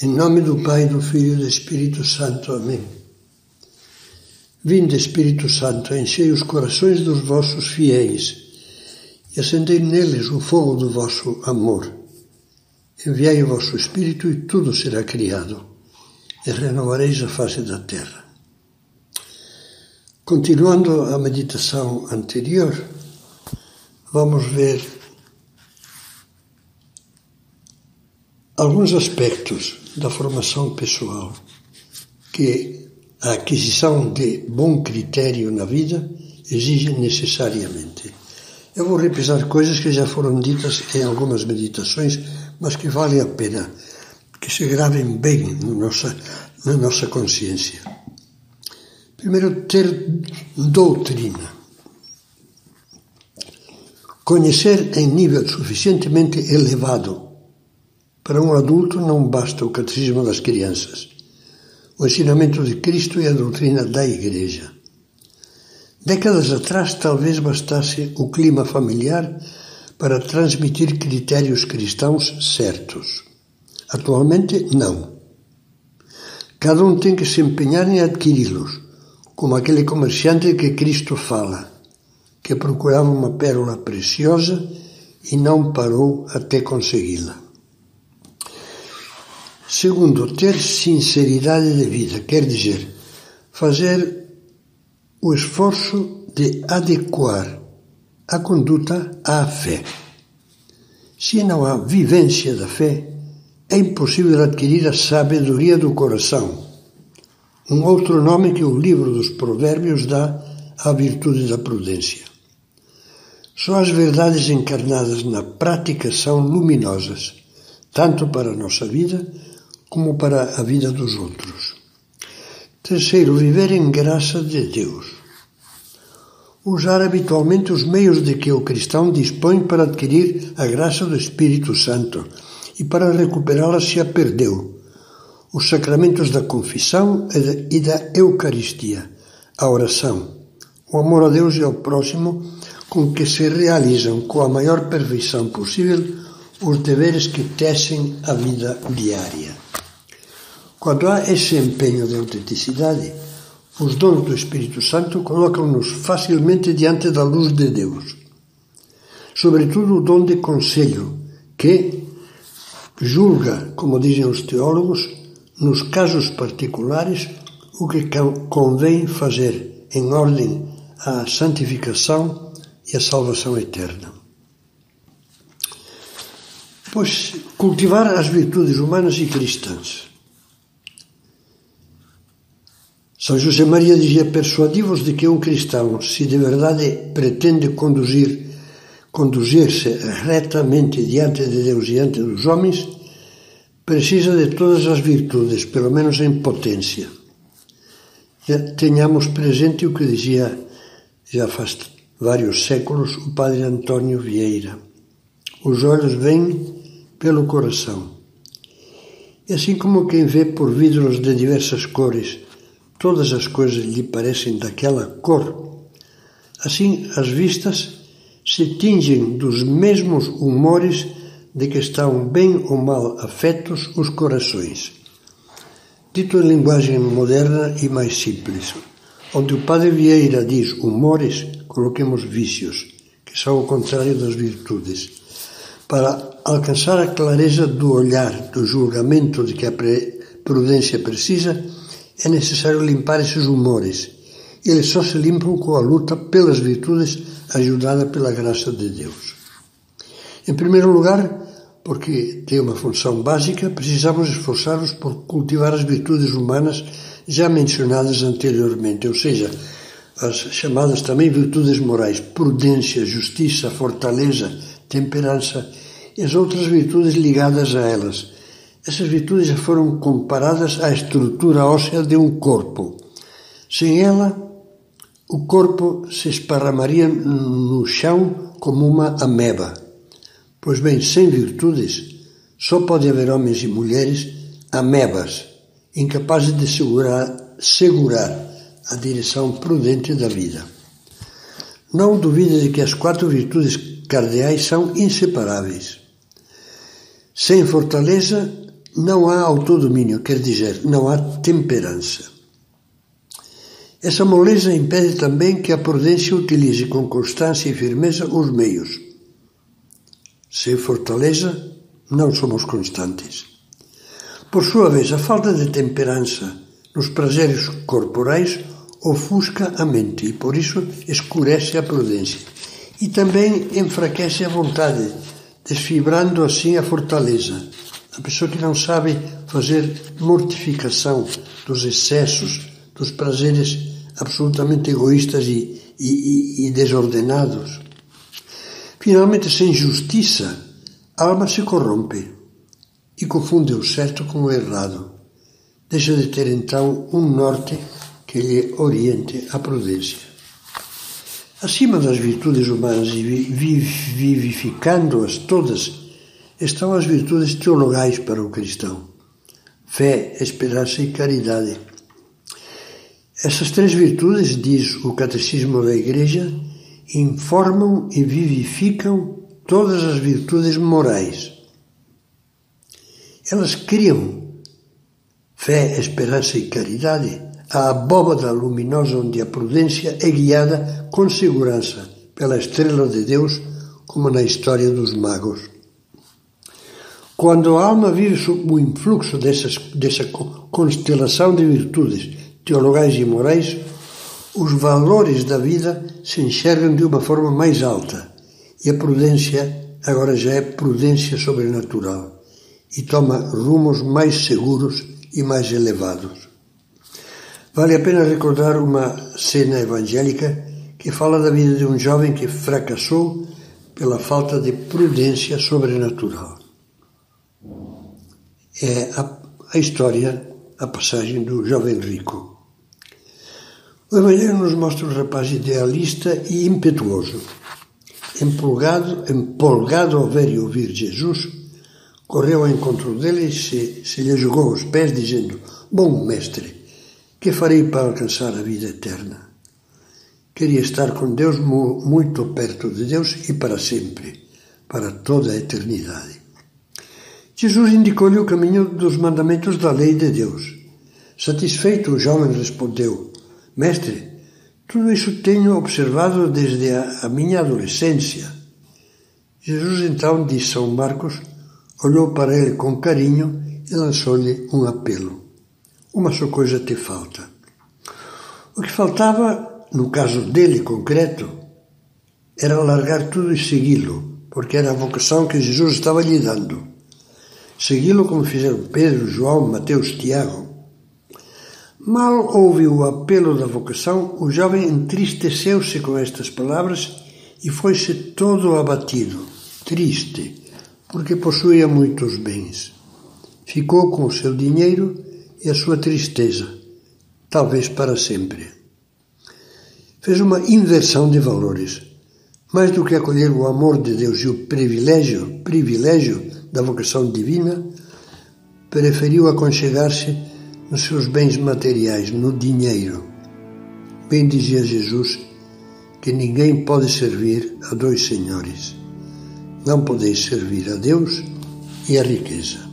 Em nome do Pai, do Filho e do Espírito Santo. Amém. Vinde, Espírito Santo, enchei os corações dos vossos fiéis e acendei neles o fogo do vosso amor. Enviai o vosso Espírito e tudo será criado, e renovareis a face da terra. Continuando a meditação anterior, vamos ver alguns aspectos da formação pessoal que a aquisição de bom critério na vida exige necessariamente. Eu vou repisar coisas que já foram ditas em algumas meditações, mas que vale a pena que se gravem bem na nossa, na nossa consciência. Primeiro, ter doutrina. Conhecer em nível suficientemente elevado para um adulto não basta o catecismo das crianças, o ensinamento de Cristo e a doutrina da Igreja. Décadas atrás, talvez bastasse o clima familiar para transmitir critérios cristãos certos. Atualmente, não. Cada um tem que se empenhar em adquiri-los, como aquele comerciante que Cristo fala, que procurava uma pérola preciosa e não parou até consegui-la. Segundo, ter sinceridade de vida, quer dizer, fazer o esforço de adequar a conduta à fé. Se não há vivência da fé, é impossível adquirir a sabedoria do coração, um outro nome que o livro dos Provérbios dá à virtude da prudência. Só as verdades encarnadas na prática são luminosas, tanto para a nossa vida como para a vida dos outros. Terceiro, viver em graça de Deus. Usar habitualmente os meios de que o cristão dispõe para adquirir a graça do Espírito Santo e para recuperá-la se a perdeu. Os sacramentos da confissão e da Eucaristia, a oração, o amor a Deus e ao próximo, com que se realizam com a maior perfeição possível os deveres que tecem a vida diária. Quando há esse empenho de autenticidade, os dons do Espírito Santo colocam-nos facilmente diante da luz de Deus. Sobretudo o dom de conselho, que julga, como dizem os teólogos, nos casos particulares, o que convém fazer em ordem à santificação e à salvação eterna. Pois cultivar as virtudes humanas e cristãs São José Maria dizia: persuadivos de que um cristão, se de verdade pretende conduzir, conduzir-se retamente diante de Deus e diante dos homens, precisa de todas as virtudes, pelo menos em potência. Tenhamos presente o que dizia já faz vários séculos o padre Antônio Vieira. Os olhos vêm pelo coração. E assim como quem vê por vidros de diversas cores todas as coisas lhe parecem daquela cor, assim as vistas se tingem dos mesmos humores de que estão bem ou mal afetos os corações. Dito em linguagem moderna e mais simples, onde o padre Vieira diz humores, coloquemos vícios, que são o contrário das virtudes. Para alcançar a clareza do olhar, do julgamento de que a prudência precisa, é necessário limpar esses humores. Eles só se limpam com a luta pelas virtudes ajudada pela graça de Deus. Em primeiro lugar, porque tem uma função básica, precisamos esforçar-nos por cultivar as virtudes humanas já mencionadas anteriormente, ou seja, as chamadas também virtudes morais, prudência, justiça, fortaleza, temperança e as outras virtudes ligadas a elas, essas virtudes foram comparadas à estrutura óssea de um corpo. Sem ela, o corpo se esparramaria no chão como uma ameba. Pois bem, sem virtudes, só pode haver homens e mulheres amebas, incapazes de segurar, segurar a direção prudente da vida. Não duvide de que as quatro virtudes cardeais são inseparáveis. Sem fortaleza, não há autodomínio, quer dizer, não há temperança. Essa moleza impede também que a prudência utilize com constância e firmeza os meios. Sem fortaleza, não somos constantes. Por sua vez, a falta de temperança nos prazeres corporais ofusca a mente e, por isso, escurece a prudência. E também enfraquece a vontade, desfibrando assim a fortaleza. A pessoa que não sabe fazer mortificação dos excessos, dos prazeres absolutamente egoístas e, e, e desordenados. Finalmente, sem justiça, a alma se corrompe e confunde o certo com o errado. Deixa de ter então um norte que lhe oriente a prudência. Acima das virtudes humanas e vivificando-as todas, estão as virtudes teologais para o cristão: fé, esperança e caridade. Essas três virtudes, diz o Catecismo da Igreja, informam e vivificam todas as virtudes morais. Elas criam fé, esperança e caridade a abóbada luminosa onde a prudência é guiada com segurança pela estrela de Deus, como na história dos magos. Quando a alma vive sob o influxo dessas, dessa constelação de virtudes teologais e morais, os valores da vida se enxergam de uma forma mais alta e a prudência agora já é prudência sobrenatural e toma rumos mais seguros e mais elevados. Vale a pena recordar uma cena evangélica que fala da vida de um jovem que fracassou pela falta de prudência sobrenatural. É a, a história, a passagem do jovem rico. O Evangelho nos mostra um rapaz idealista e impetuoso. Empolgado, empolgado ao ver e ouvir Jesus, correu ao encontro dele e se, se lhe jogou aos pés, dizendo: Bom mestre, que farei para alcançar a vida eterna? Queria estar com Deus muito perto de Deus e para sempre, para toda a eternidade. Jesus indicou-lhe o caminho dos mandamentos da lei de Deus. Satisfeito, o jovem respondeu: Mestre, tudo isso tenho observado desde a, minha adolescência. Jesus então disse São Marcos, olhou para ele com carinho e lançou-lhe um apelo uma só coisa te falta. O que faltava, no caso dele concreto, era largar tudo e segui-lo, porque era a vocação que Jesus estava lhe dando. Segui-lo como fizeram Pedro, João, Mateus, Tiago. Mal ouve o apelo da vocação, o jovem entristeceu-se com estas palavras e foi-se todo abatido, triste, porque possuía muitos bens. Ficou com o seu dinheiro e a sua tristeza, talvez para sempre. Fez uma inversão de valores. Mais do que acolher o amor de Deus e o privilégio, privilégio da vocação divina, preferiu aconchegar-se nos seus bens materiais, no dinheiro. Bem dizia Jesus que ninguém pode servir a dois senhores. Não podeis servir a Deus e a riqueza.